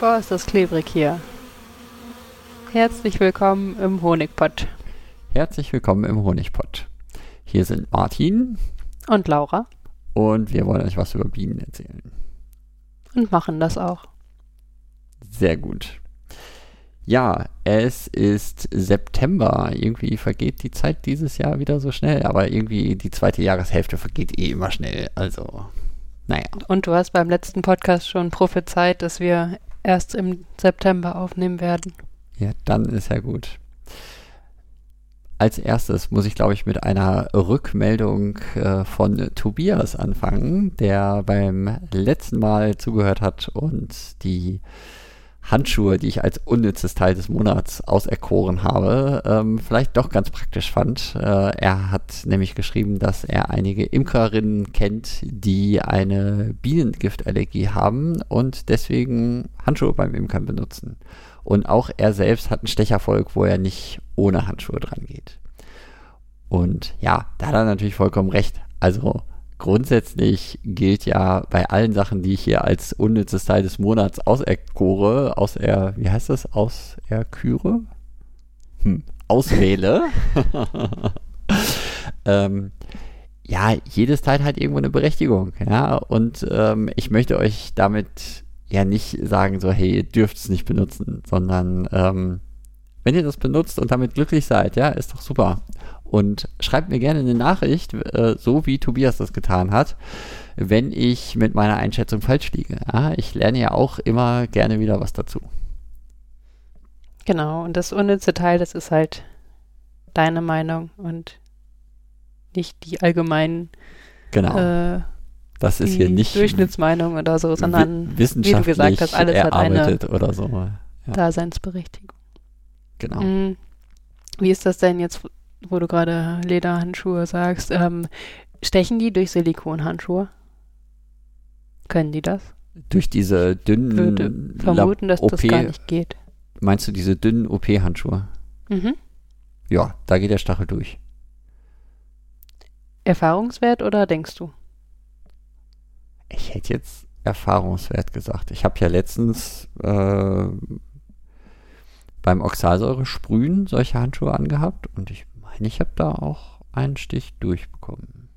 Boah, ist das klebrig hier. Herzlich willkommen im Honigpott. Herzlich willkommen im Honigpott. Hier sind Martin Und Laura. und wir wollen euch was über Bienen erzählen. Und machen das auch. Sehr gut. Ja, es ist September. Irgendwie vergeht die Zeit dieses Jahr wieder so schnell, aber irgendwie die zweite Jahreshälfte vergeht eh immer schnell. Also, naja. Und du hast beim letzten Podcast schon prophezeit, dass wir erst im September aufnehmen werden. Ja, dann ist ja gut. Als erstes muss ich, glaube ich, mit einer Rückmeldung äh, von Tobias anfangen, der beim letzten Mal zugehört hat und die Handschuhe, die ich als unnützes Teil des Monats auserkoren habe, ähm, vielleicht doch ganz praktisch fand. Äh, er hat nämlich geschrieben, dass er einige Imkerinnen kennt, die eine Bienengiftallergie haben und deswegen Handschuhe beim Imkern benutzen. Und auch er selbst hat einen Stecherfolg, wo er nicht ohne Handschuhe dran geht. Und ja, da hat er natürlich vollkommen recht. Also grundsätzlich gilt ja bei allen Sachen, die ich hier als unnützes Teil des Monats auserkore, auser, wie heißt das? Auserküre? Hm, auswähle. ähm, ja, jedes Teil hat irgendwo eine Berechtigung, ja, und ähm, ich möchte euch damit ja nicht sagen, so, hey, ihr dürft es nicht benutzen, sondern ähm, wenn ihr das benutzt und damit glücklich seid, ja, ist doch super. Und schreibt mir gerne eine Nachricht, äh, so wie Tobias das getan hat, wenn ich mit meiner Einschätzung falsch liege. Ja, ich lerne ja auch immer gerne wieder was dazu. Genau, und das unnütze Teil, das ist halt deine Meinung und nicht die allgemeinen, Genau. äh, das ist hier nicht Durchschnittsmeinung oder so, sondern wi- wissenschaftlich wie du gesagt hast, alles hat eine oder so. Ja, Daseinsberechtigung. genau. Mm. Wie ist das denn jetzt, wo du gerade Lederhandschuhe sagst? Ähm, stechen die durch Silikonhandschuhe? Können die das? Durch diese dünnen Würde vermuten, dass das gar nicht geht. Meinst du diese dünnen OP-Handschuhe? Mhm. Ja, da geht der Stachel durch. Erfahrungswert oder denkst du? Ich hätte jetzt Erfahrungswert gesagt. Ich habe ja letztens äh, beim Oxalsäure-Sprühen solche Handschuhe angehabt und ich ich habe da auch einen Stich durchbekommen.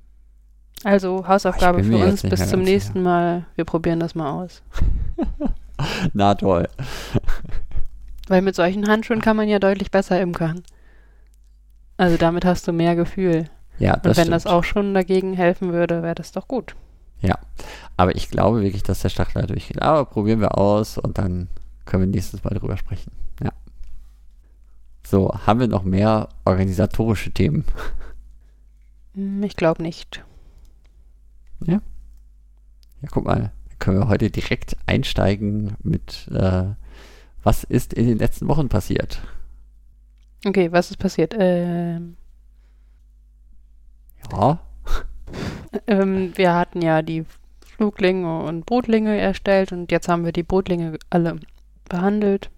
Also Hausaufgabe für uns bis zum nächsten Mal. Wir probieren das mal aus. Na toll. Weil mit solchen Handschuhen kann man ja deutlich besser imkern. Also damit hast du mehr Gefühl. Ja, Und das wenn stimmt. das auch schon dagegen helfen würde, wäre das doch gut. Aber ich glaube wirklich, dass der Stachel da durchgeht. Aber probieren wir aus und dann können wir nächstes Mal drüber sprechen. Ja. So, haben wir noch mehr organisatorische Themen? Hm, Ich glaube nicht. Ja, guck mal, können wir heute direkt einsteigen mit, äh, was ist in den letzten Wochen passiert? Okay, was ist passiert? Ähm, Ja, ähm, wir hatten ja die Fluglinge und Brutlinge erstellt und jetzt haben wir die Brutlinge alle behandelt.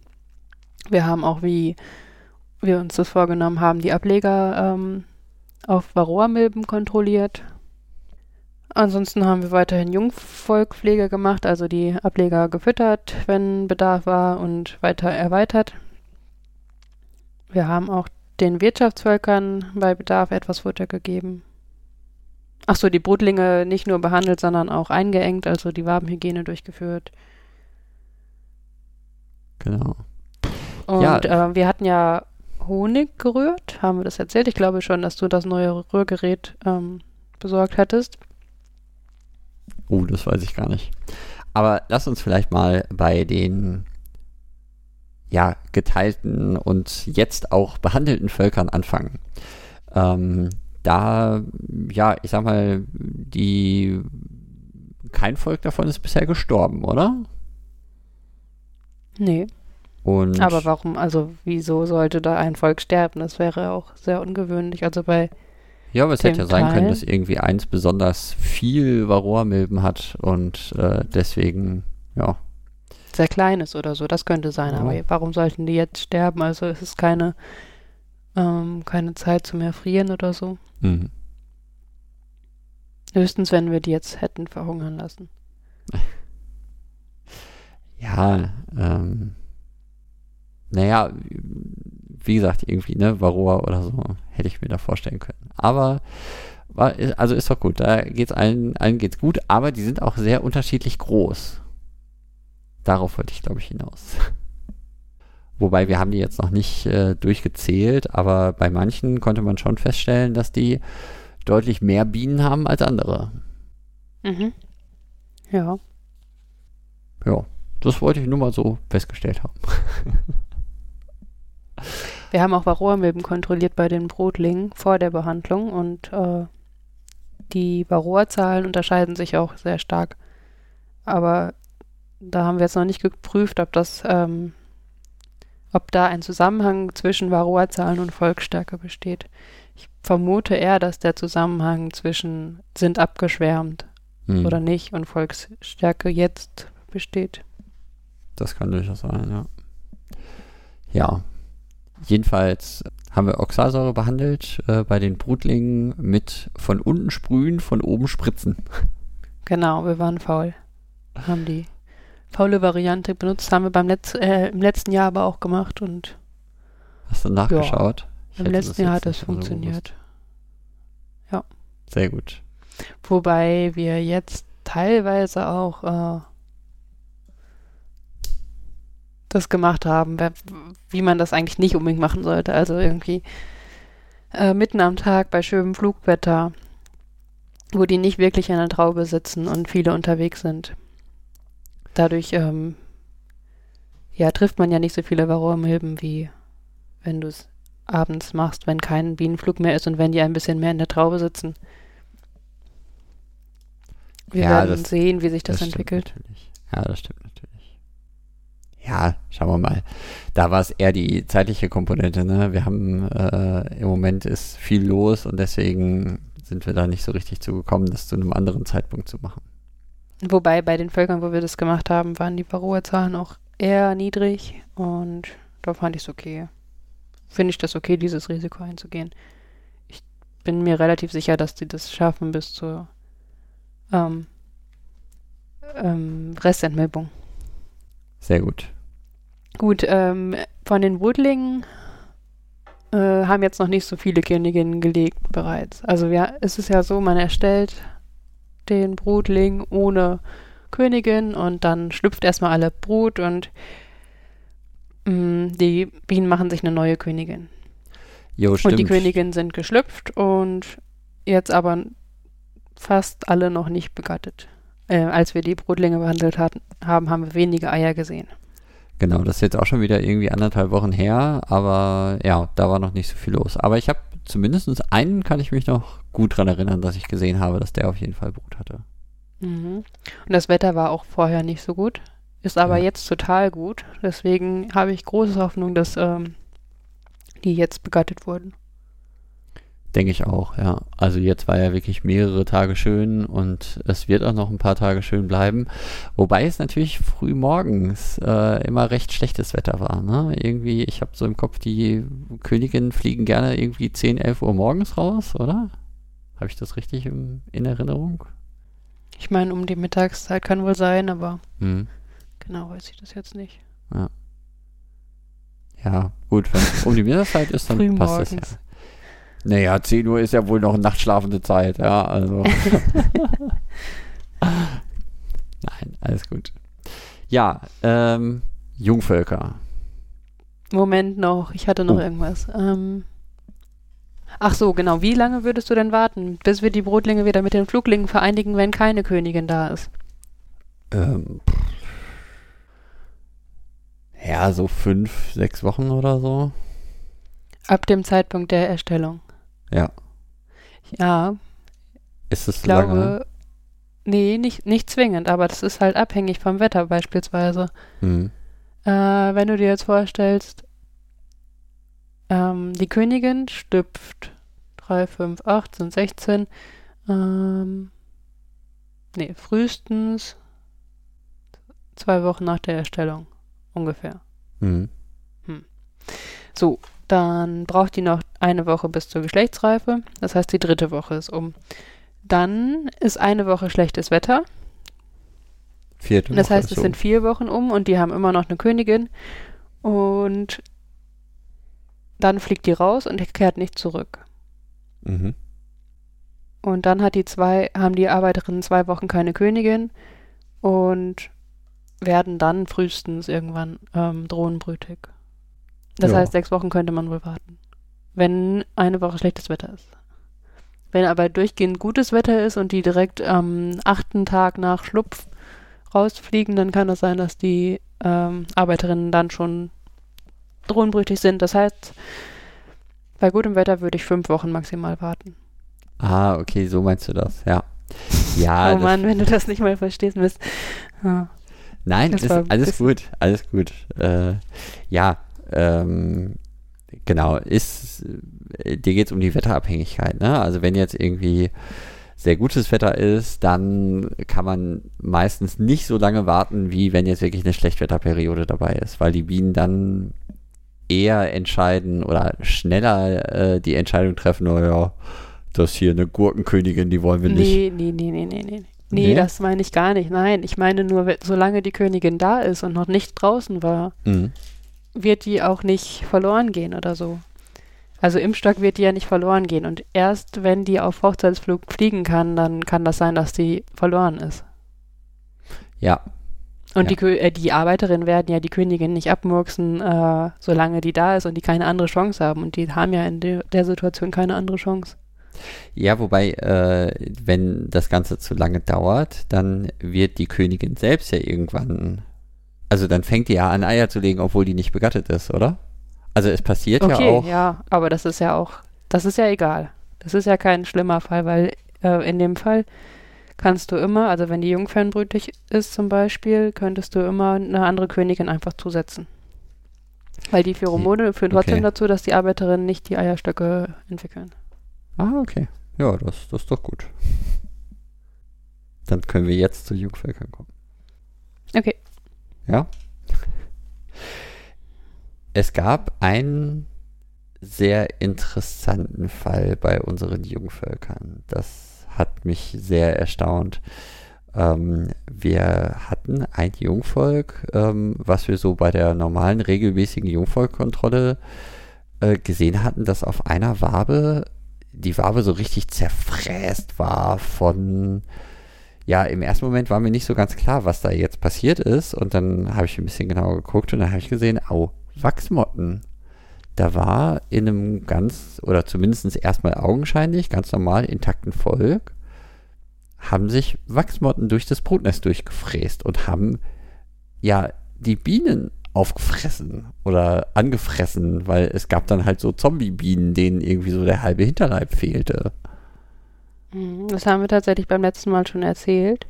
Wir haben auch, wie wir uns das vorgenommen haben, die Ableger ähm, auf Varroa-Milben kontrolliert. Ansonsten haben wir weiterhin Jungvolkpflege gemacht, also die Ableger gefüttert, wenn Bedarf war und weiter erweitert. Wir haben auch den Wirtschaftsvölkern bei Bedarf etwas Futter gegeben. Ach so, die Brutlinge nicht nur behandelt, sondern auch eingeengt, also die Wabenhygiene durchgeführt. genau. Und Ja. äh, wir hatten ja Honig gerührt, haben wir das erzählt? Ich glaube schon, dass du das neue Rührgerät ähm, besorgt hattest. Oh, das weiß ich gar nicht. Aber lass uns vielleicht mal bei den ja, geteilten und jetzt auch behandelten Völkern anfangen. Ähm, da, ja, ich sag mal, die kein Volk davon ist bisher gestorben, oder? Nee, Und aber warum, also wieso sollte da ein Volk sterben? Das wäre auch sehr ungewöhnlich. Also bei, Ja, aber es hätte ja sein können, Teil. dass irgendwie eins besonders viel Varroa-Milben hat und äh, deswegen, ja, sehr klein ist oder so, das könnte sein. Ja. Aber warum sollten die jetzt sterben? Also es ist keine, ähm, keine Zeit zum Erfrieren oder so. mhm. Höchstens, wenn wir die jetzt hätten verhungern lassen. Ja, ähm, naja, wie gesagt, irgendwie, ne, Varroa oder so, hätte ich mir da vorstellen können. Aber, war, also ist doch gut, da geht's allen, allen geht's gut, aber die sind auch sehr unterschiedlich groß. Darauf wollte ich, glaube ich, hinaus. Wobei wir haben die jetzt noch nicht äh, durchgezählt, aber bei manchen konnte man schon feststellen, dass die deutlich mehr Bienen haben als andere. Mhm. Ja. Ja, das wollte ich nur mal so festgestellt haben. Wir haben auch Varroa-Milben kontrolliert bei den Brotlingen vor der Behandlung und äh, die Varroa-Zahlen unterscheiden sich auch sehr stark. Aber da haben wir jetzt noch nicht geprüft, ob das, ähm, ob da ein Zusammenhang zwischen Varroa-Zahlen und Volksstärke besteht. Ich vermute eher, dass der Zusammenhang zwischen sind abgeschwärmt hm. oder nicht und Volksstärke jetzt besteht. Das kann durchaus sein, ja. Ja. Jedenfalls haben wir Oxalsäure behandelt äh, bei den Brutlingen mit von unten sprühen, von oben spritzen. Genau, wir waren faul. Haben die faule Variante benutzt, haben wir beim Letz äh, im letzten Jahr aber auch gemacht und Hast du nachgeschaut? Ja, Im letzten Jahr hat das funktioniert. So ja. Sehr gut. Wobei wir jetzt teilweise auch äh, das gemacht haben, wie man das eigentlich nicht unbedingt machen sollte. Also irgendwie äh, mitten am Tag bei schönem Flugwetter, wo die nicht wirklich an der Traube sitzen und viele unterwegs sind. Dadurch ähm, ja, trifft man ja nicht so viele Varroamilben, wie wenn du es abends machst, wenn kein Bienenflug mehr ist und wenn die ein bisschen mehr in der Traube sitzen. Wir ja, werden sehen, wie sich das, das entwickelt. Ja, das stimmt natürlich ja, schauen wir mal. Da war es eher die zeitliche Komponente. Ne? Wir haben äh, im Moment ist viel los und deswegen sind wir da nicht so richtig zugekommen, das zu einem anderen Zeitpunkt zu machen. Wobei bei den Völkern, wo wir das gemacht haben, waren die Varroa-Zahlen auch eher niedrig und da fand ich es okay. Finde ich das okay, dieses Risiko einzugehen. Ich bin mir relativ sicher, dass die das schaffen bis zur ähm, ähm, Restentmilbung. Sehr gut. Gut, ähm, von den Woodlingen äh, haben jetzt noch nicht so viele Königinnen gelegt bereits. Also ja, es ist ja so, man erstellt den Brutling ohne Königin und dann schlüpft erstmal alle Brut und mh, mm, die Bienen machen sich eine neue Königin. Jo, stimmt. Und die Königinnen sind geschlüpft und jetzt aber fast alle noch nicht begattet. Äh, als wir die Brutlinge behandelt hatten, haben, haben wir wenige Eier gesehen. Genau, das ist jetzt auch schon wieder irgendwie anderthalb Wochen her, aber ja, da war noch nicht so viel los. Aber ich habe zumindest einen kann ich mich noch gut daran erinnern, dass ich gesehen habe, dass der auf jeden Fall Brut hatte. Mhm. Und das Wetter war auch vorher nicht so gut, ist aber ja. jetzt total gut. Deswegen habe ich große Hoffnung, dass ähm, die jetzt begattet wurden. Denke ich auch, ja. Also jetzt war ja wirklich mehrere Tage schön und es wird auch noch ein paar Tage schön bleiben. Wobei es natürlich früh morgens äh, immer recht schlechtes Wetter war. Ne? Irgendwie, ich habe so im Kopf, die Königinnen fliegen gerne irgendwie 10, 11 Uhr morgens raus, oder? Habe ich das richtig im, in Erinnerung? Ich meine, um die Mittagszeit kann wohl sein, aber hm. genau weiß ich das jetzt nicht. Ja. Ja, gut, wenn es um die Mittagszeit ist, dann passt das ja. Naja, 10 Uhr ist ja wohl noch nachtschlafende Zeit, ja, also. Nein, alles gut. Ja, ähm, Jungvölker. Moment noch, ich hatte noch oh. irgendwas. Ähm, ach so, genau. Wie lange würdest du denn warten, bis wir die Brotlinge wieder mit den Fluglingen vereinigen, wenn keine Königin da ist? Ähm, ja, so fünf, sechs Wochen oder so. Ab dem Zeitpunkt der Erstellung. Ja. Ja. Ist es glaube, lange? Nee, nicht, nicht zwingend, aber das ist halt abhängig vom Wetter beispielsweise. Mhm. Äh, wenn du dir jetzt vorstellst, ähm, die Königin stüpft 3, 5, 8, sind 16. Ähm, nee, frühestens zwei Wochen nach der Erstellung. Ungefähr. Mhm. Hm. So, dann braucht die noch eine Woche bis zur Geschlechtsreife. Das heißt, die dritte Woche ist um. Dann ist eine Woche schlechtes Wetter. Vierte Das Woche heißt, es um. sind vier Wochen um und die haben immer noch eine Königin. Und dann fliegt die raus und kehrt nicht zurück. Mhm. Und dann hat die zwei, haben die Arbeiterinnen zwei Wochen keine Königin und werden dann frühestens irgendwann ähm, drohnenbrütig. Das Ja. heißt, sechs Wochen könnte man wohl warten. Wenn eine Woche schlechtes Wetter ist. Wenn aber durchgehend gutes Wetter ist und die direkt am achten Tag nach Schlupf rausfliegen, dann kann es sein, dass die ähm, Arbeiterinnen dann schon drohnenbrütig sind. Das heißt, bei gutem Wetter würde ich fünf Wochen maximal warten. Ah, okay, so meinst du das, ja. Ja, oh das, Mann, wenn du das nicht mal verstehst, Mist. Ja. nein, das das war ist alles gut, alles gut. Äh, ja, ähm, genau, ist, äh, dir geht es um die Wetterabhängigkeit, ne? Also wenn jetzt irgendwie sehr gutes Wetter ist, dann kann man meistens nicht so lange warten, wie wenn jetzt wirklich eine Schlechtwetterperiode dabei ist, weil die Bienen dann eher entscheiden oder schneller äh, die Entscheidung treffen, oh ja, das hier eine Gurkenkönigin, die wollen wir nicht. Nee, nee, nee, nee, nee, nee. Nee, Nee? das meine ich gar nicht. Nein, ich meine nur, solange die Königin da ist und noch nicht draußen war, Mhm. Wird die auch nicht verloren gehen oder so. Also im Stock wird die ja nicht verloren gehen. Und erst wenn die auf Hochzeitsflug fliegen kann, dann kann das sein, dass die verloren ist. Ja, Und Ja. die, äh, die Arbeiterinnen werden ja die Königin nicht abmurksen, äh, solange die da ist und die keine andere Chance haben. Und die haben ja in de der Situation keine andere Chance. Ja, wobei, äh, wenn das Ganze zu lange dauert, dann wird die Königin selbst ja irgendwann, also dann fängt die ja an Eier zu legen, obwohl die nicht begattet ist, oder? Also es passiert Okay, ja auch. ja, aber das ist ja auch, das ist ja egal. Das ist ja kein schlimmer Fall, weil äh, in dem Fall kannst du immer, also wenn die jungfernbrütig ist zum Beispiel, könntest du immer eine andere Königin einfach zusetzen. Weil die Pheromone führen trotzdem Okay. dazu, dass die Arbeiterinnen nicht die Eierstöcke entwickeln. Ah, okay. Ja, das, das ist doch gut. Dann können wir jetzt zu Jungvölkern kommen. Okay. Ja. Es gab einen sehr interessanten Fall bei unseren Jungvölkern. Das hat mich sehr erstaunt. Ähm, wir hatten ein Jungvolk, ähm, was wir so bei der normalen, regelmäßigen Jungvolkkontrolle äh, gesehen hatten, dass auf einer Wabe die Wabe so richtig zerfräst war von ja, im ersten Moment war mir nicht so ganz klar, was da jetzt passiert ist. Und dann habe ich ein bisschen genauer geguckt und dann habe ich gesehen, au, Wachsmotten. Da war in einem ganz, oder zumindest erstmal augenscheinlich, ganz normal intakten Volk, haben sich Wachsmotten durch das Brutnest durchgefräst und haben ja die Bienen aufgefressen oder angefressen, weil es gab dann halt so Zombie-Bienen, denen irgendwie so der halbe Hinterleib fehlte. Mhm, Das haben wir tatsächlich beim letzten Mal schon erzählt.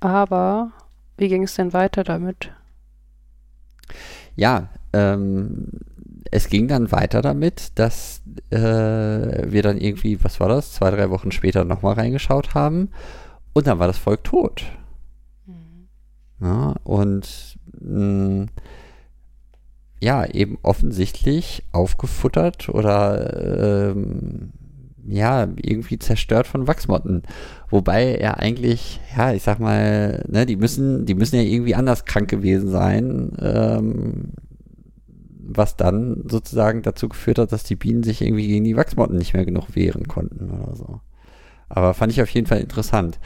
Aber wie ging es denn weiter damit? Ja, ähm, es ging dann weiter damit, dass äh, wir dann irgendwie, was war das, zwei, drei Wochen später nochmal reingeschaut haben und dann war das Volk tot. Ja, und mh, ja, eben offensichtlich aufgefuttert oder ähm, ja, irgendwie zerstört von Wachsmotten. Wobei er eigentlich, ja, ich sag mal, ne, die müssen, die müssen ja irgendwie anders krank gewesen sein, ähm, was dann sozusagen dazu geführt hat, dass die Bienen sich irgendwie gegen die Wachsmotten nicht mehr genug wehren konnten oder so. Aber fand ich auf jeden Fall interessant.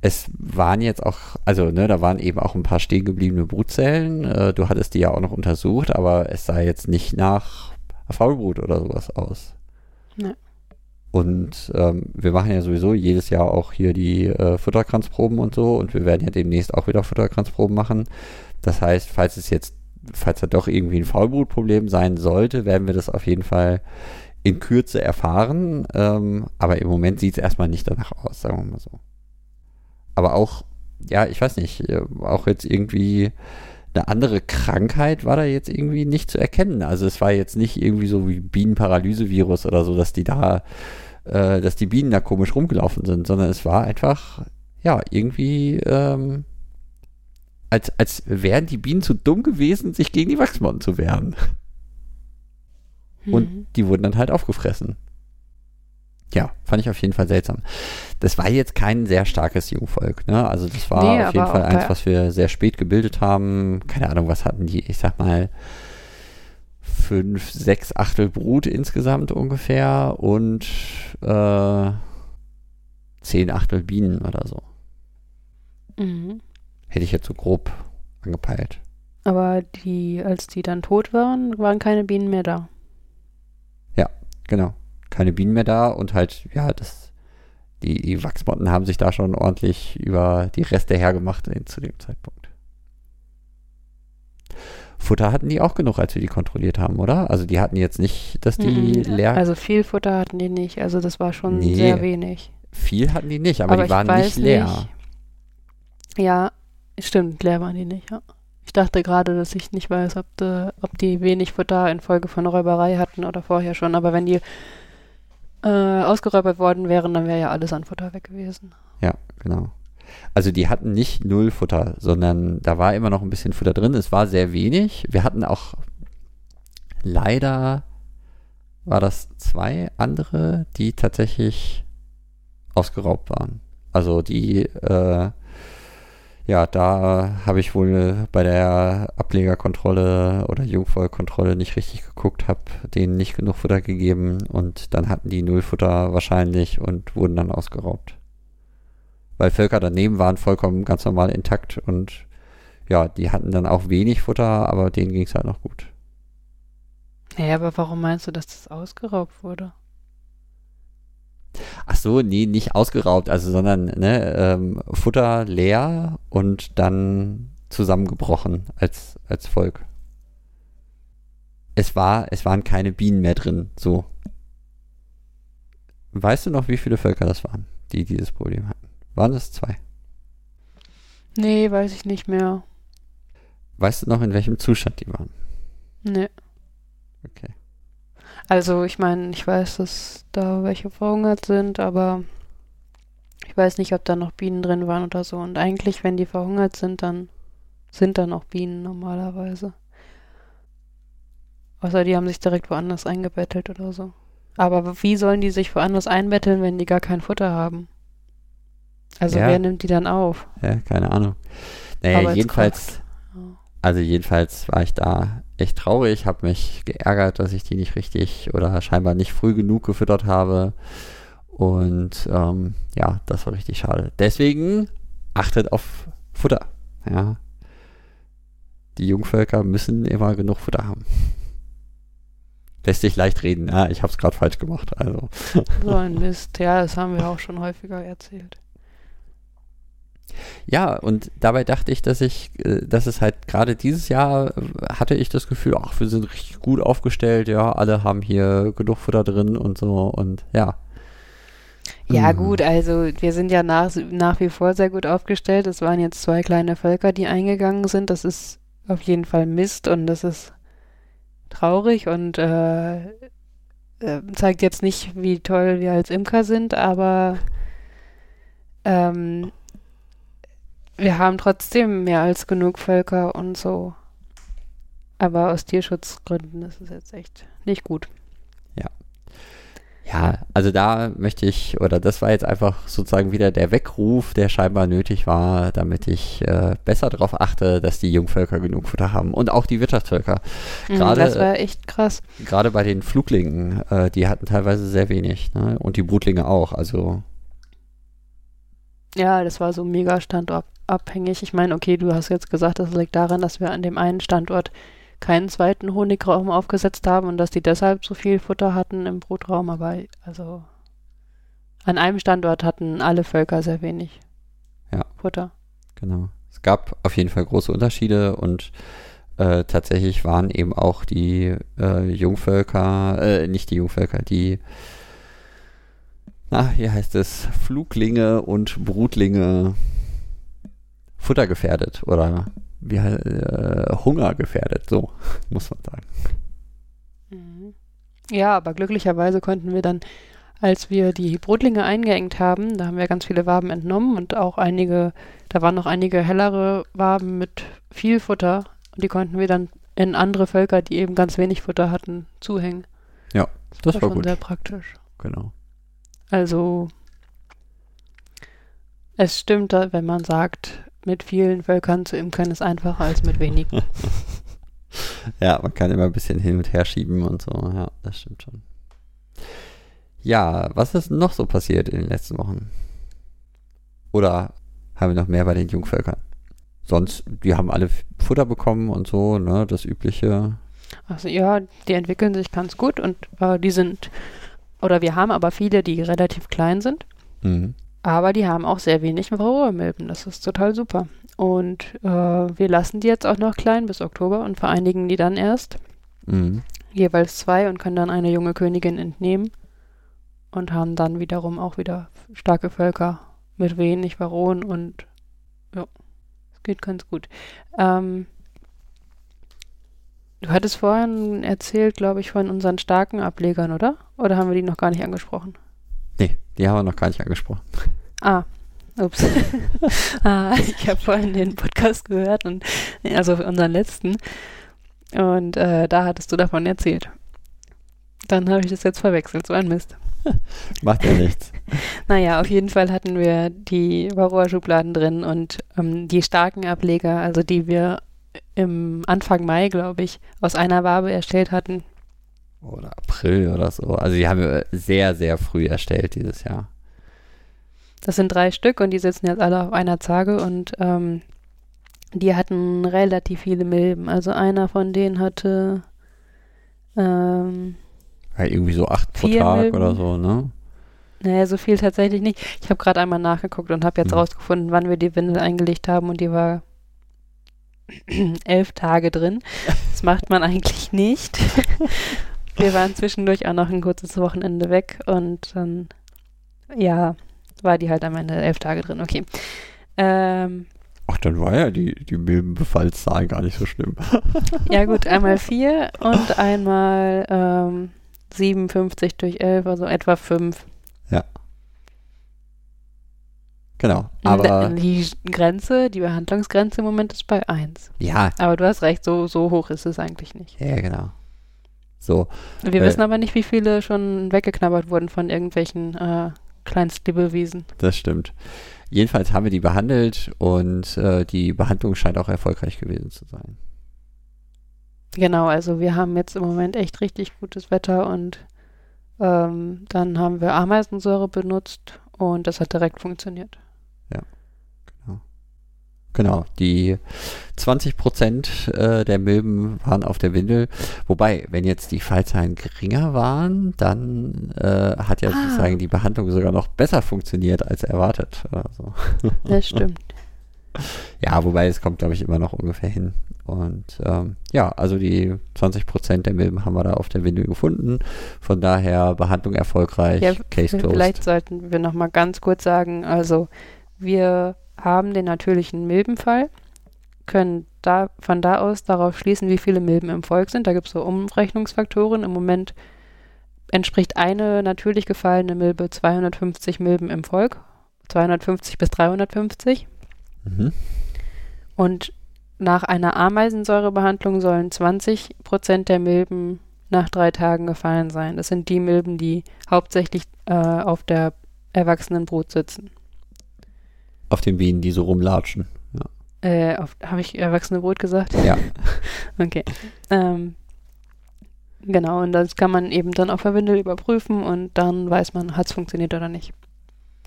Es waren jetzt auch, also ne, da waren eben auch ein paar stehen gebliebene Brutzellen. Äh, du hattest die ja auch noch untersucht, aber es sah jetzt nicht nach Faulbrut oder sowas aus. Nee. Und ähm, wir machen ja sowieso jedes Jahr auch hier die äh, Futterkranzproben und so und wir werden ja demnächst auch wieder Futterkranzproben machen. Das heißt, falls es jetzt, falls da doch irgendwie ein Faulbrutproblem sein sollte, werden wir das auf jeden Fall in Kürze erfahren. Ähm, aber im Moment sieht es erstmal nicht danach aus, sagen wir mal so. Aber auch, ja, ich weiß nicht, äh, auch jetzt irgendwie eine andere Krankheit war da jetzt irgendwie nicht zu erkennen. Also es war jetzt nicht irgendwie so wie Bienenparalysevirus oder so, dass die da, äh, dass die Bienen da komisch rumgelaufen sind, sondern es war einfach, ja, irgendwie, ähm, als, als wären die Bienen zu dumm gewesen, sich gegen die Wachsmotten zu wehren. Mhm. Und die wurden dann halt aufgefressen. Ja, fand ich auf jeden Fall seltsam. Das war jetzt kein sehr starkes Jungvolk, ne? Also das war Nee, auf jeden Fall eins, was wir sehr spät gebildet haben. Keine Ahnung, was hatten die? Ich sag mal fünf, sechs Achtel Brut insgesamt ungefähr und äh, zehn Achtel Bienen oder so. Mhm. Hätte ich jetzt so grob angepeilt. Aber die, als die dann tot waren, waren keine Bienen mehr da. Genau. Keine Bienen mehr da und halt, ja, das, die, die Wachsmotten haben sich da schon ordentlich über die Reste hergemacht in, zu dem Zeitpunkt. Futter hatten die auch genug, als wir die kontrolliert haben, oder? Also die hatten jetzt nicht, dass die Mhm. leer, Also viel Futter hatten die nicht. Also das war schon Nee. sehr wenig. viel hatten die nicht, aber, die ich waren nicht leer. nicht- Ja, stimmt, leer waren die nicht, ja. Ich dachte gerade, dass ich nicht weiß, ob, de, ob die wenig Futter infolge von Räuberei hatten oder vorher schon. Aber wenn die äh, ausgeräubert worden wären, dann wäre ja alles an Futter weg gewesen. Ja, genau. Also die hatten nicht null Futter, sondern da war immer noch ein bisschen Futter drin. Es war sehr wenig. Wir hatten auch leider war das zwei andere, die tatsächlich ausgeraubt waren. Also die, äh, ja, da habe ich wohl bei der Ablegerkontrolle oder Jungvollkontrolle nicht richtig geguckt, habe denen nicht genug Futter gegeben und dann hatten die null Futter wahrscheinlich und wurden dann ausgeraubt weil Völker daneben waren vollkommen ganz normal intakt und ja, die hatten dann auch wenig Futter, aber denen ging es halt noch gut. Naja, aber warum meinst du, dass das ausgeraubt wurde? Ach so, nee, nicht ausgeraubt, also sondern ne, ähm, Futter leer und dann zusammengebrochen als, als Volk. Es war, es waren keine Bienen mehr drin, so. Weißt du noch, wie viele Völker das waren, die dieses Problem hatten? Waren es zwei? Nee, weiß ich nicht mehr. Weißt du noch, in welchem Zustand die waren? Nee. Okay. Also ich meine, ich weiß, dass da welche verhungert sind, aber ich weiß nicht, ob da noch Bienen drin waren oder so. Und eigentlich, wenn die verhungert sind, dann sind da noch Bienen normalerweise. Außer die haben sich direkt woanders eingebettelt oder so. Aber wie sollen die sich woanders einbetteln, wenn die gar kein Futter haben? Also Ja. wer nimmt die dann auf? Ja, keine Ahnung. Naja, jedenfalls, also jedenfalls war ich da echt traurig, habe mich geärgert, dass ich die nicht richtig oder scheinbar nicht früh genug gefüttert habe. Und ähm, ja, das war richtig schade. Deswegen achtet auf Futter. Ja. Die Jungvölker müssen immer genug Futter haben. Lässt sich leicht reden. Ja, ich habe es gerade falsch gemacht. Also So ein Mist. Ja, das haben wir auch schon häufiger erzählt. Ja, und dabei dachte ich, dass ich, äh, dass es halt gerade dieses Jahr äh, hatte ich das Gefühl, ach, wir sind richtig gut aufgestellt, ja, alle haben hier genug Futter drin und so und ja. Ja, Mhm. gut, also wir sind ja nach, nach wie vor sehr gut aufgestellt. Es waren jetzt zwei kleine Völker, die eingegangen sind. Das ist auf jeden Fall Mist und das ist traurig und äh, äh, zeigt jetzt nicht, wie toll wir als Imker sind, aber ähm, wir haben trotzdem mehr als genug Völker und so. Aber aus Tierschutzgründen ist es jetzt echt nicht gut. Ja, also da möchte ich, oder das war jetzt einfach sozusagen wieder der Weckruf, der scheinbar nötig war, damit ich äh, besser darauf achte, dass die Jungvölker genug Futter haben und auch die Wirtschaftsvölker. Mhm, Gerade- das war echt krass. Gerade bei den Fluglingen, äh, die hatten teilweise sehr wenig, ne? Und die Brutlinge auch, also Ja, das war so mega standortabhängig. Ich meine, okay, du hast jetzt gesagt, das liegt daran, dass wir an dem einen Standort keinen zweiten Honigraum aufgesetzt haben und dass die deshalb so viel Futter hatten im Brutraum, aber also an einem Standort hatten alle Völker sehr wenig Ja. Futter. Genau. Es gab auf jeden Fall große Unterschiede und äh, tatsächlich waren eben auch die äh, Jungvölker, äh, nicht die Jungvölker, die, na, wie heißt es, Fluglinge und Brutlinge futtergefährdet oder wie äh, hungergefährdet, so muss man sagen. Mhm. Ja, aber glücklicherweise konnten wir dann, als wir die Brutlinge eingeengt haben, da haben wir ganz viele Waben entnommen und auch einige, da waren noch einige hellere Waben mit viel Futter und die konnten wir dann in andere Völker, die eben ganz wenig Futter hatten, zuhängen. Ja, das war schon gut. sehr praktisch. Genau. Also es stimmt, wenn man sagt, mit vielen Völkern zu imkern ist einfacher als mit wenigen. ja, man kann immer ein bisschen hin und her schieben und so. Ja, das stimmt schon. Ja, was ist noch so passiert in den letzten Wochen? Oder haben wir noch mehr bei den Jungvölkern? Sonst, die haben alle Futter bekommen und so, ne, das übliche. Also ja, die entwickeln sich ganz gut und äh, die sind, oder wir haben aber viele, die relativ klein sind. Mhm. Aber die haben auch sehr wenig Varroa-Milben. Das ist total super. Und äh, wir lassen die jetzt auch noch klein bis Oktober und vereinigen die dann erst. Mhm. Jeweils zwei und können dann eine junge Königin entnehmen. Und haben dann wiederum auch wieder starke Völker mit wenig Varroen und ja, es geht ganz gut. Ähm, du hattest vorhin erzählt, glaube ich, von unseren starken Ablegern, oder? Oder haben wir die noch gar nicht angesprochen? Die haben wir noch gar nicht angesprochen. Ah, ups. ah, ich habe vorhin den Podcast gehört und also unseren letzten. Und äh, da hattest du davon erzählt. Dann habe ich das jetzt verwechselt, so ein Mist. Macht ja nichts. naja, auf jeden Fall hatten wir die Varroa-Schubladen drin und ähm, die starken Ableger, also die wir im Anfang Mai, glaube ich, aus einer Wabe erstellt hatten, oder April oder so. Also die haben wir sehr, sehr früh erstellt dieses Jahr. Das sind drei Stück und die sitzen jetzt alle auf einer Zage und ähm, die hatten relativ viele Milben. Also einer von denen hatte ähm, ja, irgendwie so acht pro Tag Milben. oder so, ne? Naja, so viel tatsächlich nicht. Ich habe gerade einmal nachgeguckt und habe jetzt mhm. rausgefunden, wann wir die Windel eingelegt haben und die war elf Tage drin. Das macht man eigentlich nicht. Wir waren zwischendurch auch noch ein kurzes Wochenende weg und dann, ja, war die halt am Ende elf Tage drin. Okay. Ähm, Ach, dann war ja die, die Milbenbefallszahl gar nicht so schlimm. ja, gut, einmal vier und einmal ähm, 57 durch 11, also etwa fünf. Ja. Genau, aber. Die Grenze, die Behandlungsgrenze im Moment ist bei 1. Ja. Aber du hast recht, so, so hoch ist es eigentlich nicht. Ja, genau. So. Wir äh, wissen aber nicht, wie viele schon weggeknabbert wurden von irgendwelchen äh, Kleinstlebewesen. Das stimmt. Jedenfalls haben wir die behandelt und äh, die Behandlung scheint auch erfolgreich gewesen zu sein. Genau, also wir haben jetzt im Moment echt richtig gutes Wetter und ähm, dann haben wir Ameisensäure benutzt und das hat direkt funktioniert. Genau, die 20 Prozent äh, der Milben waren auf der Windel. Wobei, wenn jetzt die Fallzahlen geringer waren, dann äh, hat ja ah. sozusagen die Behandlung sogar noch besser funktioniert als erwartet. So. Das stimmt. ja, wobei es kommt, glaube ich, immer noch ungefähr hin. Und ähm, ja, also die 20 Prozent der Milben haben wir da auf der Windel gefunden. Von daher Behandlung erfolgreich, ja, Case closed. Vielleicht sollten wir noch mal ganz kurz sagen, also wir haben den natürlichen Milbenfall, können da, von da aus darauf schließen, wie viele Milben im Volk sind. Da gibt es so Umrechnungsfaktoren. Im Moment entspricht eine natürlich gefallene Milbe 250 Milben im Volk. 250 bis 350. Mhm. Und nach einer Ameisensäurebehandlung sollen 20 Prozent der Milben nach drei Tagen gefallen sein. Das sind die Milben, die hauptsächlich äh, auf der erwachsenen Brut sitzen. Auf den Bienen, die so rumlatschen. Ja. Äh, habe ich erwachsene Brot gesagt? Ja. okay. Ähm, genau, und das kann man eben dann auf der Windel überprüfen und dann weiß man, hat es funktioniert oder nicht.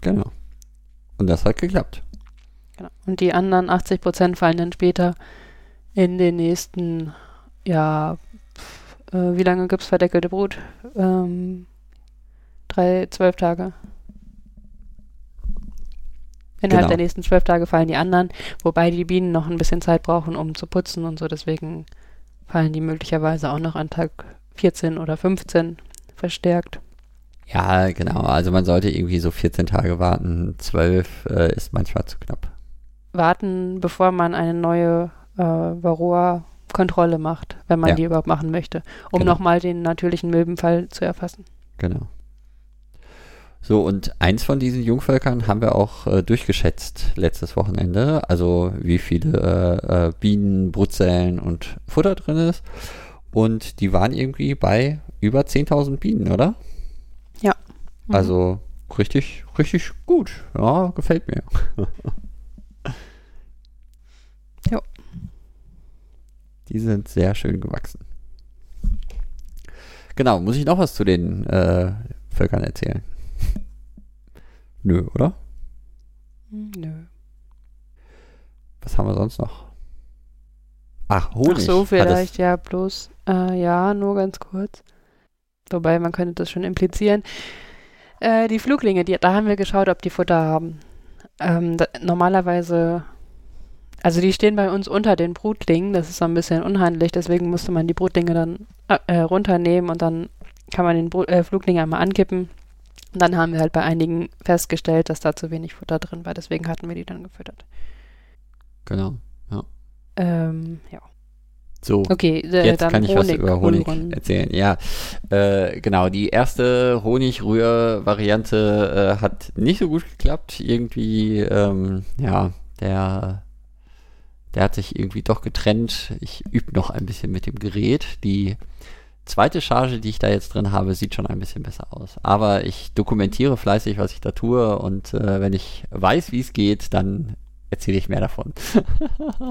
Genau. Und das hat geklappt. Genau. Und die anderen 80 Prozent fallen dann später in den nächsten, ja, äh, wie lange gibt es verdeckelte Brot? Ähm, drei, zwölf Tage. Innerhalb genau. der nächsten zwölf Tage fallen die anderen, wobei die Bienen noch ein bisschen Zeit brauchen, um zu putzen und so. Deswegen fallen die möglicherweise auch noch an Tag 14 oder 15 verstärkt. Ja, genau. Also man sollte irgendwie so 14 Tage warten. 12 äh, ist manchmal zu knapp. Warten, bevor man eine neue äh, Varroa-Kontrolle macht, wenn man ja. die überhaupt machen möchte, um genau. nochmal den natürlichen Milbenfall zu erfassen. Genau. So, und eins von diesen Jungvölkern haben wir auch äh, durchgeschätzt letztes Wochenende. Also wie viele äh, äh, Bienen, Brutzellen und Futter drin ist. Und die waren irgendwie bei über 10.000 Bienen, oder? Ja. Mhm. Also richtig, richtig gut. Ja, gefällt mir. Jo. Die sind sehr schön gewachsen. Genau, muss ich noch was zu den äh, Völkern erzählen? Nö, oder? Hm, Nö. Was haben wir sonst noch? Ach, Honig. Ach so, vielleicht, ja, bloß, äh, ja, nur ganz kurz. Wobei, man könnte das schon implizieren. Äh, die Fluglinge, die, da haben wir geschaut, ob die Futter haben. Ähm, da, normalerweise, also die stehen bei uns unter den Brutlingen, das ist so ein bisschen unhandlich, deswegen musste man die Brutlinge dann äh, äh, runternehmen und dann kann man den Bru äh, Flugling einmal ankippen. Und dann haben wir halt bei einigen festgestellt, dass da zu wenig Futter drin war, deswegen hatten wir die dann gefüttert. Genau. Ähm, ja. So, Okay, äh, jetzt kann ich was Honig, über Honig Rühren. erzählen. Ja, äh, genau. Die erste Honigrühr-Variante äh, hat nicht so gut geklappt. Irgendwie, ähm, ja, der, der hat sich irgendwie doch getrennt. Ich übe noch ein bisschen mit dem Gerät. Die zweite Charge, die ich da jetzt drin habe, sieht schon ein bisschen besser aus. Aber ich dokumentiere fleißig, was ich da tue. Und äh, wenn ich weiß, wie es geht, dann erzähle ich mehr davon.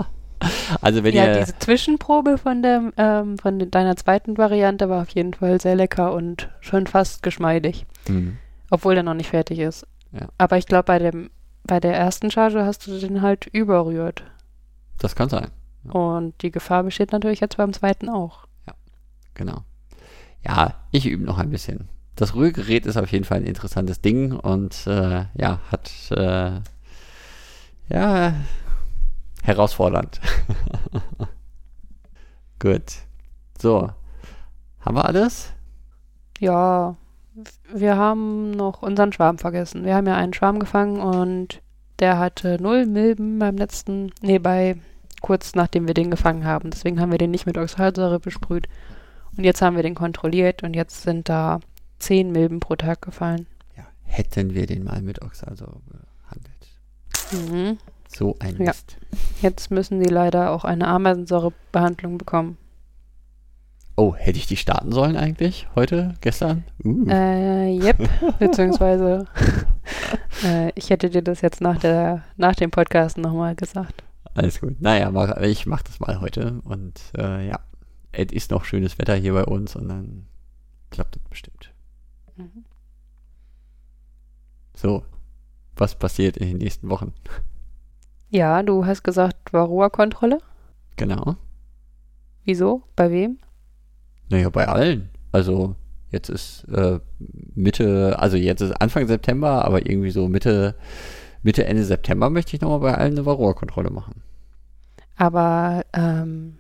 also wenn ja, ihr diese Zwischenprobe von der, ähm, von de- deiner zweiten Variante war auf jeden Fall sehr lecker und schon fast geschmeidig, Hm. obwohl der noch nicht fertig ist. Ja. Aber ich glaube, bei dem, bei der ersten Charge hast du den halt überrührt. Das kann sein. Und die Gefahr besteht natürlich jetzt beim zweiten auch. Genau. Ja, ich übe noch ein bisschen. Das Rührgerät ist auf jeden Fall ein interessantes Ding und äh, ja, hat äh, ja herausfordernd. Gut. So. Haben wir alles? Ja, wir haben noch unseren Schwarm vergessen. Wir haben ja einen Schwarm gefangen und der hatte null Milben beim letzten, nee, bei kurz nachdem wir den gefangen haben. Deswegen haben wir den nicht mit Oxalsäure besprüht. Und jetzt haben wir den kontrolliert und jetzt sind da zehn Milben pro Tag gefallen. Ja. Hätten wir den mal mit Oxalsäure behandelt. Mhm. So ein Ja. Mist. Jetzt müssen die leider auch eine Ameisensäurebehandlung bekommen. Oh, hätte ich die starten sollen eigentlich? Heute? Gestern? Uh. Äh, yep, beziehungsweise äh, ich hätte dir das jetzt nach, der, nach dem Podcast nochmal gesagt. Alles gut. Naja, mach, ich mache das mal heute. Und äh, ja, es ist noch schönes Wetter hier bei uns und dann klappt das bestimmt. Mhm. So, was passiert in den nächsten Wochen? Ja, du hast gesagt Varroa-Kontrolle. Genau. Wieso? Bei wem? Naja, bei allen. Also jetzt ist äh, Mitte, also jetzt ist Anfang September, aber irgendwie so Mitte, Mitte, Ende September möchte ich nochmal bei allen eine Varroa-Kontrolle machen. Aber ähm,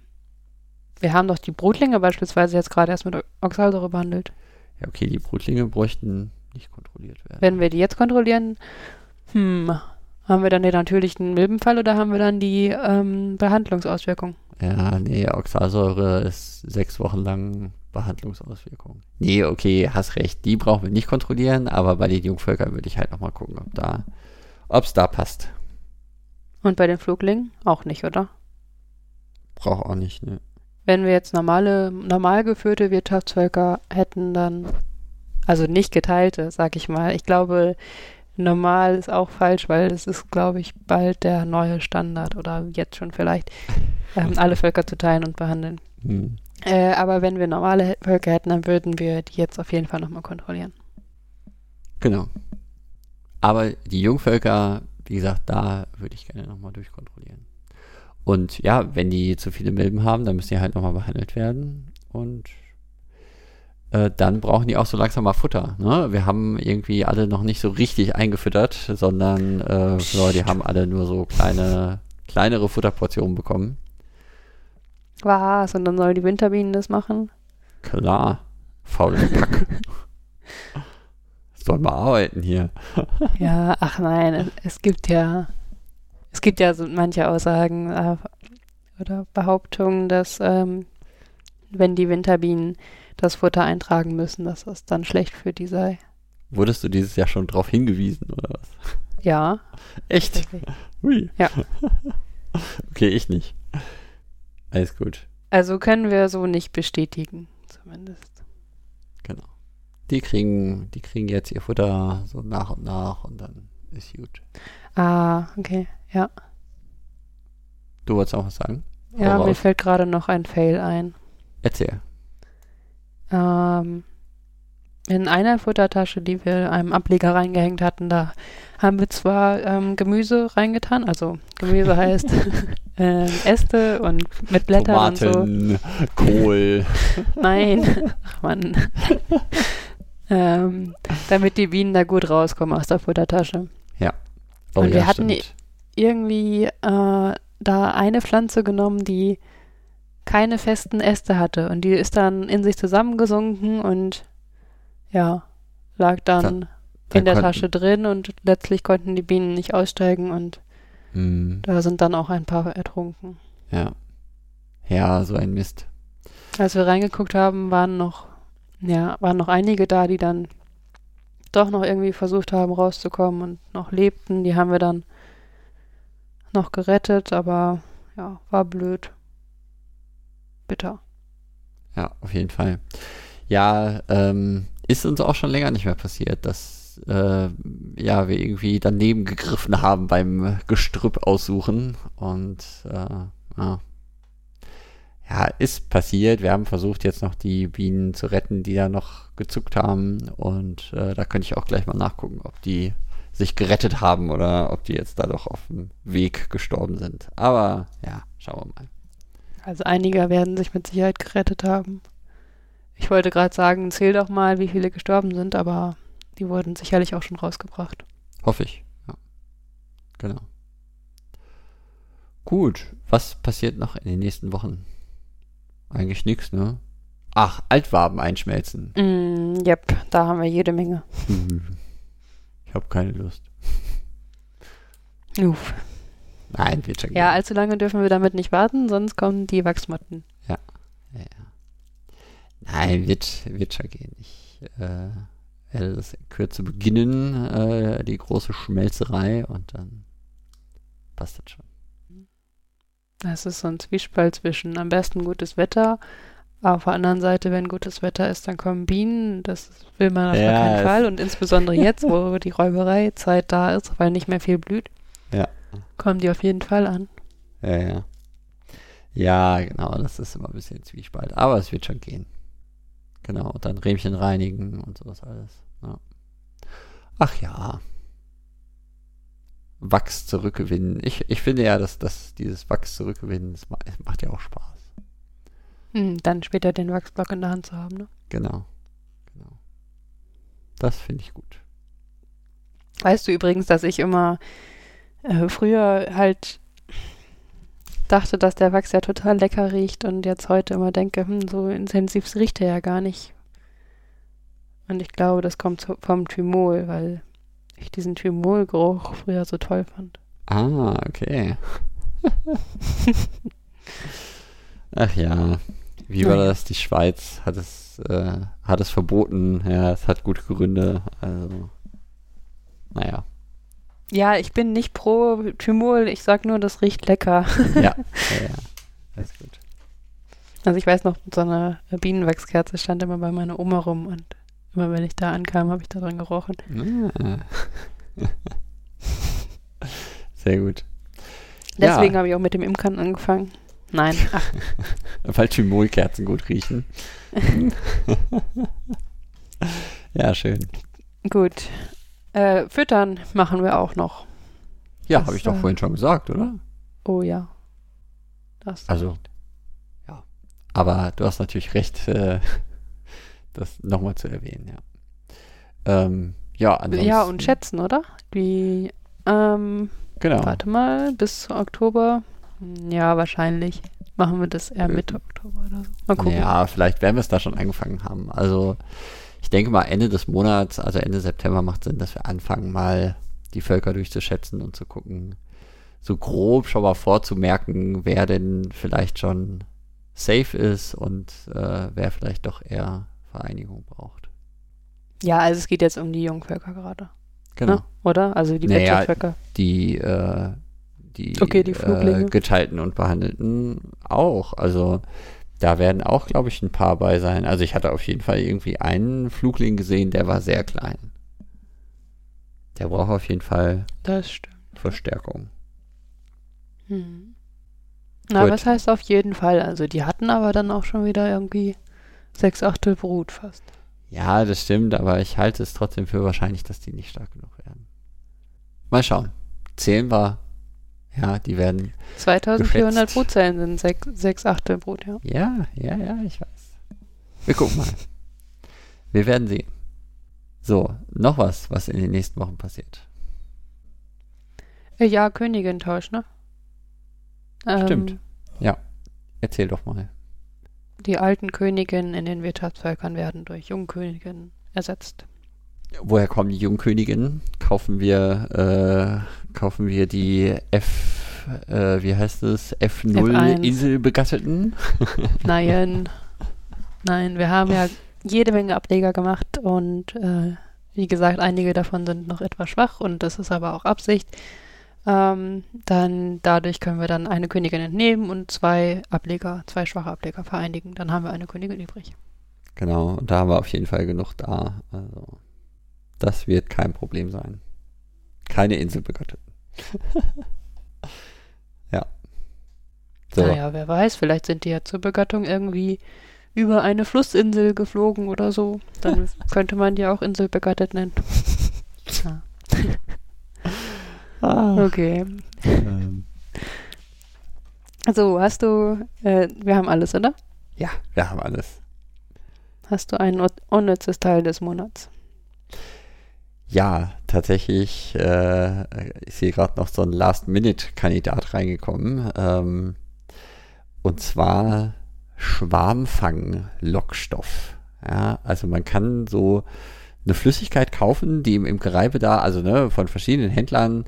wir haben doch die Brutlinge beispielsweise jetzt gerade erst mit Oxalsäure behandelt. Ja, okay, die Brutlinge bräuchten nicht kontrolliert werden. Wenn wir die jetzt kontrollieren, hm, haben wir dann den natürlichen Milbenfall oder haben wir dann die ähm, Behandlungsauswirkung? Ja, nee, Oxalsäure ist sechs Wochen lang Behandlungsauswirkung. Nee, okay, hast recht. Die brauchen wir nicht kontrollieren, aber bei den Jungvölkern würde ich halt nochmal gucken, ob da, ob's da passt. Und bei den Fluglingen auch nicht, oder? Braucht auch nicht, ne? Wenn wir jetzt normale, normal geführte Wirtschaftsvölker hätten, dann, also nicht geteilte, sag ich mal. Ich glaube, normal ist auch falsch, weil das ist, glaube ich, bald der neue Standard oder jetzt schon vielleicht, ähm, alle Völker zu teilen und behandeln. Hm. Äh, aber wenn wir normale Völker hätten, dann würden wir die jetzt auf jeden Fall nochmal kontrollieren. Genau. Aber die Jungvölker, wie gesagt, da würde ich gerne nochmal durchkontrollieren. Und ja, wenn die zu viele Milben haben, dann müssen die halt nochmal behandelt werden. Und äh, dann brauchen die auch so langsam mal Futter. Ne? Wir haben irgendwie alle noch nicht so richtig eingefüttert, sondern äh, so, die haben alle nur so kleine, kleinere Futterportionen bekommen. Was? Und dann sollen die Winterbienen das machen? Klar, faule Pack. Sollen wir arbeiten hier. Ja, ach nein, es gibt ja, es gibt ja so manche Aussagen äh, oder Behauptungen, dass ähm, wenn die Winterbienen das Futter eintragen müssen, dass das dann schlecht für die sei. Wurdest du dieses Jahr schon drauf hingewiesen, oder was? Ja, Echt? Hui. Ja. okay, ich nicht. Alles gut. Also können wir so nicht bestätigen, zumindest. Genau. Die kriegen, die kriegen jetzt ihr Futter so nach und nach und dann ist gut. Ah, okay, ja. Du wolltest auch was sagen? Ja, Hau mir fällt gerade noch ein Fail ein. Erzähl. Ähm, in einer Futtertasche, die wir einem Ableger reingehängt hatten, da haben wir zwar ähm, Gemüse reingetan, also Gemüse heißt ähm, Äste und mit Blättern und so. Tomaten, Kohl. Nein, ach Mann. ähm, damit die Bienen da gut rauskommen aus der Futtertasche. Oh, Und wir ja, hatten stimmt. Irgendwie äh, da eine Pflanze genommen, die keine festen Äste hatte und die ist dann in sich zusammengesunken und ja, lag dann Dann in konnten- der Tasche drin und letztlich konnten die Bienen nicht aussteigen und Hm, da sind dann auch ein paar ertrunken. ja. Ja, so ein Mist. Als wir reingeguckt haben, waren noch, ja, waren noch einige da, die dann doch noch irgendwie versucht haben rauszukommen und noch lebten. Die haben wir dann noch gerettet, aber ja, war blöd. Bitter. Ja, auf jeden Fall. Ja, ähm, ist uns auch schon länger nicht mehr passiert, dass äh, ja, wir irgendwie daneben gegriffen haben beim Gestrüpp aussuchen. Und äh, ja. Ja, ist passiert. Wir haben versucht, jetzt noch die Bienen zu retten, die da noch gezuckt haben. Und äh, da könnte ich auch gleich mal nachgucken, ob die sich gerettet haben oder ob die jetzt da doch auf dem Weg gestorben sind. Aber ja, schauen wir mal. Also einige werden sich mit Sicherheit gerettet haben. Ich wollte gerade sagen, zähl doch mal, wie viele gestorben sind, aber die wurden sicherlich auch schon rausgebracht. Hoffe ich. Ja. Genau. Gut, was passiert noch in den nächsten Wochen? Eigentlich nichts, ne? Ach, Altwaben einschmelzen. Mm, yep, da haben wir jede Menge. Ich habe keine Lust. Uff. Nein, wird schon Ja, gehen. allzu lange dürfen wir damit nicht warten, sonst kommen die Wachsmotten. Ja, ja. Nein, wird, wird schon gehen. Ich äh, werde das in Kürze beginnen, äh, die große Schmelzerei und dann passt das schon. Das ist so ein Zwiespalt zwischen am besten gutes Wetter, auf der anderen Seite, wenn gutes Wetter ist, dann kommen Bienen. Das will man auf Ja, keinen es- Fall. Und insbesondere jetzt, wo die Räubereizeit da ist, weil nicht mehr viel blüht, Ja. kommen die auf jeden Fall an. Ja, ja. Ja, genau, das ist immer ein bisschen Zwiespalt. Aber es wird schon gehen. Genau, und dann Rähmchen reinigen und sowas alles. Ja. Ach ja. Wachs zurückgewinnen. Ich, ich finde ja, dass, dass dieses Wachs zurückgewinnen, das macht ja auch Spaß. Hm, dann später den Wachsblock in der Hand zu haben. Ne? Genau. genau. Das finde ich gut. Weißt du übrigens, dass ich immer äh, früher halt dachte, dass der Wachs ja total lecker riecht und jetzt heute immer denke, hm, so intensiv riecht er ja gar nicht. Und ich glaube, das kommt vom Thymol, weil ich diesen Thymolgeruch früher so toll fand. Ah, okay. Ach ja. Wie war das? Die Schweiz hat es, äh, hat es verboten. Ja, es hat gute Gründe. Also, naja. Ja, ich bin nicht pro Thymol, ich sag nur, das riecht lecker. Ja, ja, ja. Alles gut. Also ich weiß noch, so eine Bienenwachskerze stand immer bei meiner Oma rum und immer wenn ich da ankam, habe ich da dran gerochen. Ah. Sehr gut. Deswegen ja, habe ich auch mit dem Imkern angefangen. Nein, ach, weil Thymolkerzen gut riechen. ja, schön. gut. Äh, füttern machen wir auch noch. Ja, habe ich doch äh, vorhin schon gesagt, oder? Oh ja. Das Also, ja. Aber du hast natürlich recht, äh, das nochmal zu erwähnen, ja. Ähm, ja, ansonsten. ja, und schätzen, oder? Wie, ähm, Genau. warte mal, bis Oktober. Ja, wahrscheinlich machen wir das eher Mitte Oktober oder so. Mal gucken. Ja, vielleicht werden wir es da schon angefangen haben. Also, ich denke mal, Ende des Monats, also Ende September macht Sinn, dass wir anfangen, mal die Völker durchzuschätzen und zu gucken, so grob schon mal vorzumerken, wer denn vielleicht schon safe ist und äh, wer vielleicht doch eher Vereinigung braucht. Ja, also es geht jetzt um die Jungvölker gerade. Genau. Ne? Oder? Also die Naja, Wirtschaftsvölker. Die, äh, die, Okay, die. Äh, geteilten und behandelten auch. Also da werden auch, glaube ich, ein paar bei sein. Also ich hatte auf jeden Fall irgendwie einen Flugling gesehen, der war sehr klein. Der braucht auf jeden Fall. Verstärkung. Hm. Na, Gut. was heißt auf jeden Fall? Also die hatten aber dann auch schon wieder irgendwie sechs Achtel Brut fast. Ja, das stimmt, aber ich halte es trotzdem für wahrscheinlich, dass die nicht stark genug werden. Mal schauen. Zählen wir. Ja, die werden. 2400 Geschätzt. Brutzellen sind sechs, sechs Achtel Brut, ja. Ja, ja, ja, ich weiß. Wir gucken mal. Wir werden sehen. So, noch was, was in den nächsten Wochen passiert. Äh, ja, Königin-Tausch, ne? Ähm, Stimmt. Erzähl doch mal. Die alten Königinnen in den Wirtschaftsvölkern werden durch Jungköniginnen ersetzt. Woher kommen die Jungköniginnen? Kaufen wir, äh, kaufen wir die F, äh, wie heißt es? F0 F1. Inselbegatteten? Nein, nein, wir haben ja jede Menge Ableger gemacht und äh, wie gesagt, einige davon sind noch etwas schwach und das ist aber auch Absicht. Ähm, dann dadurch können wir dann eine Königin entnehmen und zwei Ableger, zwei schwache Ableger vereinigen. Dann haben wir eine Königin übrig. Genau, und da haben wir auf jeden Fall genug da. Also, das wird kein Problem sein. Keine Inselbegatteten. ja. So. Naja, wer weiß, vielleicht sind die ja zur Begattung irgendwie über eine Flussinsel geflogen oder so. Dann könnte man die auch Inselbegattet nennen. Ja. Ah, Okay. ähm, Also, hast du, äh, wir haben alles, oder? ja, wir haben alles. Hast du ein un- unnützes Teil des Monats? Ja, tatsächlich äh, ist hier gerade noch so ein Last-Minute-Kandidat reingekommen. Ähm, und zwar Schwarmfang-Lockstoff. Ja, also man kann so eine Flüssigkeit kaufen, die im Imkereibedarf, also ne, von verschiedenen Händlern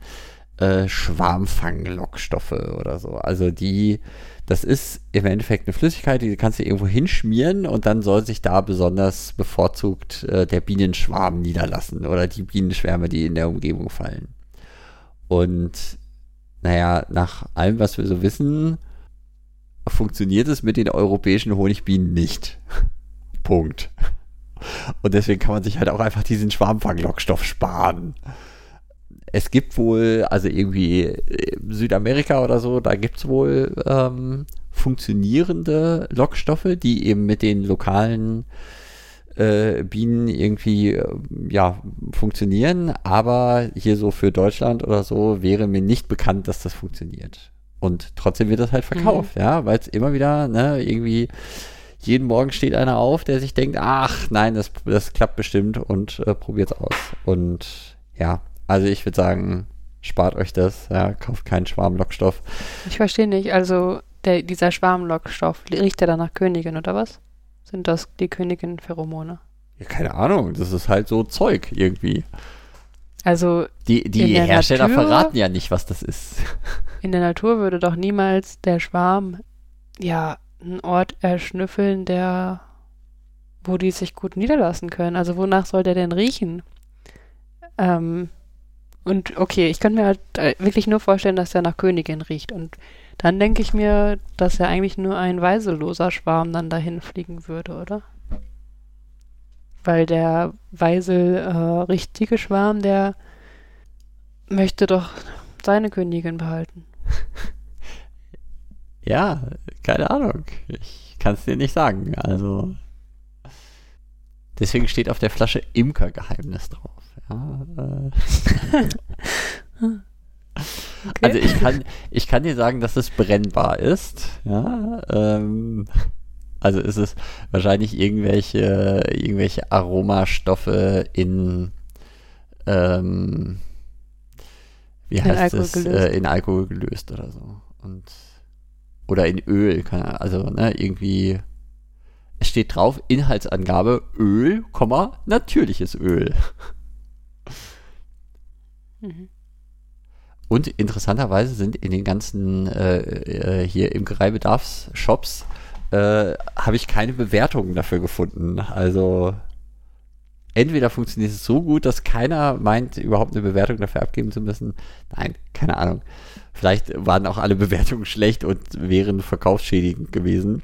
äh, Schwarmfang-Lockstoffe oder so. Also die, das ist im Endeffekt eine Flüssigkeit, die kannst du irgendwo hinschmieren und dann soll sich da besonders bevorzugt äh, der Bienenschwarm niederlassen oder die Bienenschwärme, die in der Umgebung fallen. Und naja, nach allem, was wir so wissen, funktioniert es mit den europäischen Honigbienen nicht. Punkt. Und deswegen kann man sich halt auch einfach diesen Schwarmfanglockstoff sparen. Es gibt wohl, also irgendwie in Südamerika oder so, da gibt es wohl ähm, funktionierende Lockstoffe, die eben mit den lokalen äh, Bienen irgendwie äh, ja, funktionieren. Aber hier so für Deutschland oder so wäre mir nicht bekannt, dass das funktioniert. Und trotzdem wird das halt verkauft, ja, weil es immer wieder, ne, irgendwie jeden Morgen steht einer auf, der sich denkt, ach nein, das, das klappt bestimmt und äh, probiert es aus. Und ja, also ich würde sagen, spart euch das, ja, kauft keinen Schwarmlockstoff. Ich verstehe nicht, also der, dieser Schwarmlockstoff, riecht der dann nach Königin oder was? Sind das die Königin-Pheromone? Ja, keine Ahnung, das ist halt so Zeug irgendwie. Also Die, die Hersteller Natur? verraten ja nicht, was das ist. in der Natur würde doch niemals der Schwarm, ja, einen Ort erschnüffeln, der, wo die sich gut niederlassen können. Also wonach soll der denn riechen? Ähm, und okay, ich könnte mir halt äh, wirklich nur vorstellen, dass der nach Königin riecht. Und dann denke ich mir, dass ja eigentlich nur ein weiseloser Schwarm dann dahin fliegen würde, oder? Weil der weisel äh, richtige Schwarm, der möchte doch seine Königin behalten. Ja, keine Ahnung. Ich kann es dir nicht sagen. Also. Deswegen steht auf der Flasche Imkergeheimnis drauf. Ja, äh, Okay. Also ich kann, ich kann dir sagen, dass es brennbar ist. Ja, ähm, also ist es wahrscheinlich irgendwelche, irgendwelche Aromastoffe in, ähm, wie In heißt Alkohol es, gelöst. äh, in Alkohol gelöst oder so. Und, oder in Öl, also ne, irgendwie, es steht drauf, Inhaltsangabe Öl, Komma, natürliches Öl. Mhm. Und interessanterweise sind in den ganzen äh, äh, hier im Gereibedarfs-Shops äh, habe ich keine Bewertungen dafür gefunden. Also entweder funktioniert es so gut, dass keiner meint, überhaupt eine Bewertung dafür abgeben zu müssen. Nein, keine Ahnung. Vielleicht waren auch alle Bewertungen schlecht und wären verkaufsschädigend gewesen.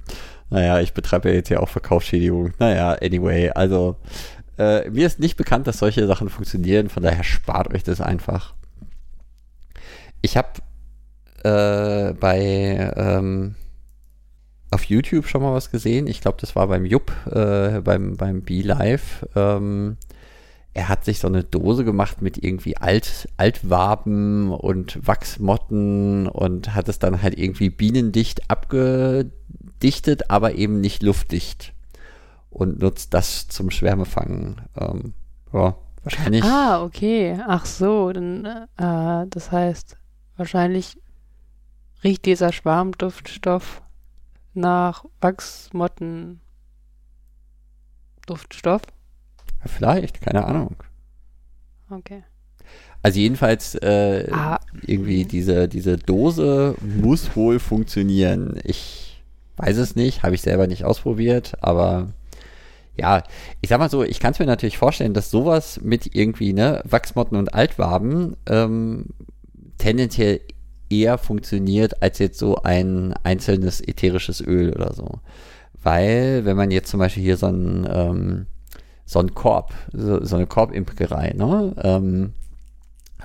Naja, ich betreibe ja jetzt ja auch Verkaufsschädigung. Naja, anyway, also äh, mir ist nicht bekannt, dass solche Sachen funktionieren, von daher spart euch das einfach. Ich habe äh, bei ähm, auf YouTube schon mal was gesehen. Ich glaube, das war beim Jupp, äh, beim, beim Be-Live. Ähm, er hat sich so eine Dose gemacht mit irgendwie Alt, Altwaben und Wachsmotten und hat es dann halt irgendwie bienendicht abgedichtet, aber eben nicht luftdicht. Und nutzt das zum Schwärmefangen. Ähm, ja, wahrscheinlich. Ah, okay. Ach so, dann, äh, das heißt, wahrscheinlich riecht dieser Schwarmduftstoff nach Wachsmotten Duftstoff. Vielleicht, keine Ahnung. Okay. Also jedenfalls äh, Ah. irgendwie diese, diese Dose muss wohl funktionieren. Ich weiß es nicht, habe ich selber nicht ausprobiert, aber ja, ich sag mal so, ich kann es mir natürlich vorstellen, dass sowas mit irgendwie, ne, Wachsmotten und Altwaben ähm, tendenziell eher funktioniert als jetzt so ein einzelnes ätherisches Öl oder so. Weil, wenn man jetzt zum Beispiel hier so ein ähm, so ein Korb, so, so eine Korbimkerei, ne? Ähm,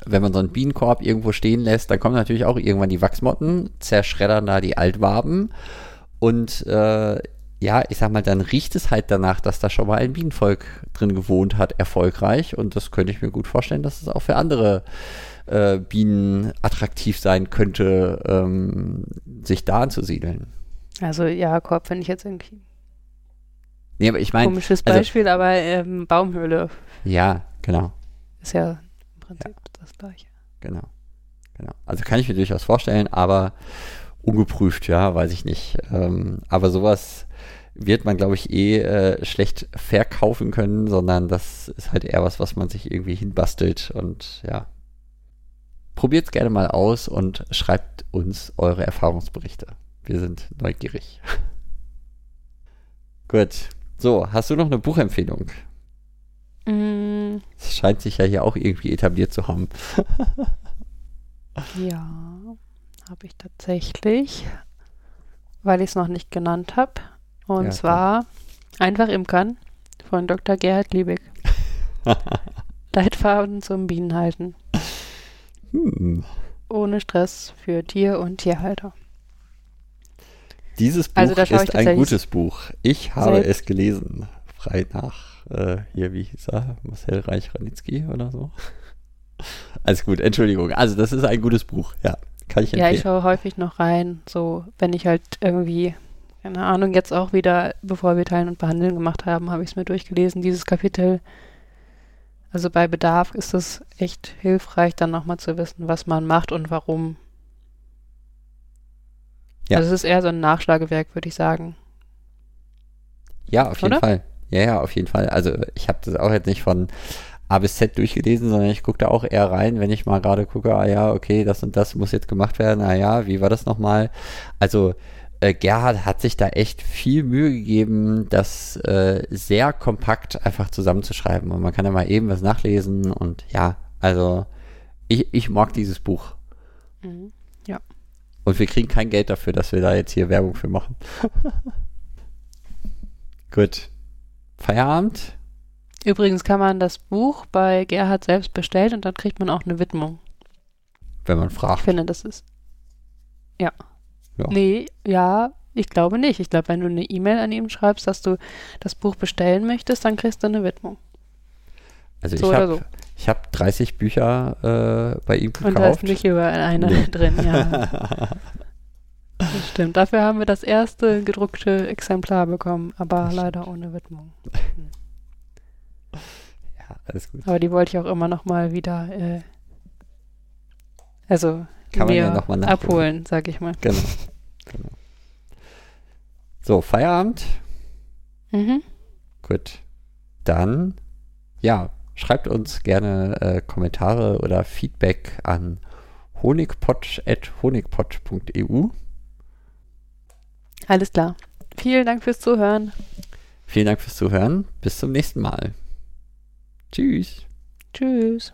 wenn man so einen Bienenkorb irgendwo stehen lässt, dann kommen natürlich auch irgendwann die Wachsmotten, zerschreddern da die Altwaben und äh, ja, ich sag mal, dann riecht es halt danach, dass da schon mal ein Bienenvolk drin gewohnt hat, erfolgreich und das könnte ich mir gut vorstellen, dass es auch für andere äh, Bienen attraktiv sein könnte, ähm, sich da anzusiedeln. Also ja, Korb finde ich jetzt irgendwie Nee, aber ich meine, komisches also- Beispiel, aber ähm, Baumhöhle ja, genau. ist ja im Prinzip das gleiche. Genau. Genau. Also kann ich mir durchaus vorstellen, aber ungeprüft, ja, weiß ich nicht. Ähm, aber sowas wird man, glaube ich, eh äh, schlecht verkaufen können, sondern das ist halt eher was, was man sich irgendwie hinbastelt und ja. Probiert es gerne mal aus und schreibt uns eure Erfahrungsberichte. Wir sind neugierig. Gut. So, hast du noch eine Buchempfehlung? Mm, Es scheint sich ja hier auch irgendwie etabliert zu haben. ja, habe ich tatsächlich, weil ich es noch nicht genannt habe. Und Ja, zwar Einfach Imkern von Dr. Gerhard Liebig. Leitfaden zum Bienenhalten. Hm. Ohne Stress für Tier- und Tierhalter. Dieses Buch Also schaue ich ist ein gutes Buch. Ich habe seit- es gelesen. Frei nach, äh, hier, wie hieß er? Marcel Reich-Ranitzky oder so. Alles gut, Entschuldigung. Also, das ist ein gutes Buch. Ja, kann ich Ja, empfehlen. ich schaue häufig noch rein, so wenn ich halt irgendwie, keine Ahnung, jetzt auch wieder, bevor wir Teilen und Behandeln gemacht haben, habe ich es mir durchgelesen, dieses Kapitel. Also bei Bedarf ist es echt hilfreich, dann nochmal zu wissen, was man macht und warum. Ja. Also es ist eher so ein Nachschlagewerk, würde ich sagen. ja, auf jeden oder? Fall. Ja, ja, auf jeden Fall. Also, ich habe das auch jetzt nicht von A bis Z durchgelesen, sondern ich gucke da auch eher rein, wenn ich mal gerade gucke, ah ja, okay, das und das muss jetzt gemacht werden. Ah ja, wie war das nochmal? Also, äh, Gerhard hat sich da echt viel Mühe gegeben, das äh, sehr kompakt einfach zusammenzuschreiben. Und man kann da mal eben was nachlesen und ja, also ich, ich mag dieses Buch. Mhm. Und wir kriegen kein Geld dafür, dass wir da jetzt hier Werbung für machen. Gut. Feierabend? Übrigens kann man das Buch bei Gerhard selbst bestellen und dann kriegt man auch eine Widmung. Wenn man Ich fragt. finde, das ist. Ja. Ja. Nee, ja, ich glaube nicht. Ich glaube, wenn du eine E-Mail an ihn schreibst, dass du das Buch bestellen möchtest, dann kriegst du eine Widmung. Also So ich habe so. ich hab 30 Bücher äh, bei ihm Und da ist gekauft. nicht über eine Nee. drin, ja. Das stimmt. Dafür haben wir das erste gedruckte Exemplar bekommen, aber leider ohne Widmung. ja, alles gut. Aber die wollte ich auch immer noch mal wieder, äh, also Kann man ja mir noch mal abholen, sag ich mal. Genau. genau. So, Feierabend? Mhm. Gut. Dann, ja, schreibt uns gerne äh, Kommentare oder Feedback an honigpott.honigpott.eu. Alles klar. Vielen Dank fürs Zuhören. Vielen Dank fürs Zuhören. Bis zum nächsten Mal. Tschüss. Tschüss.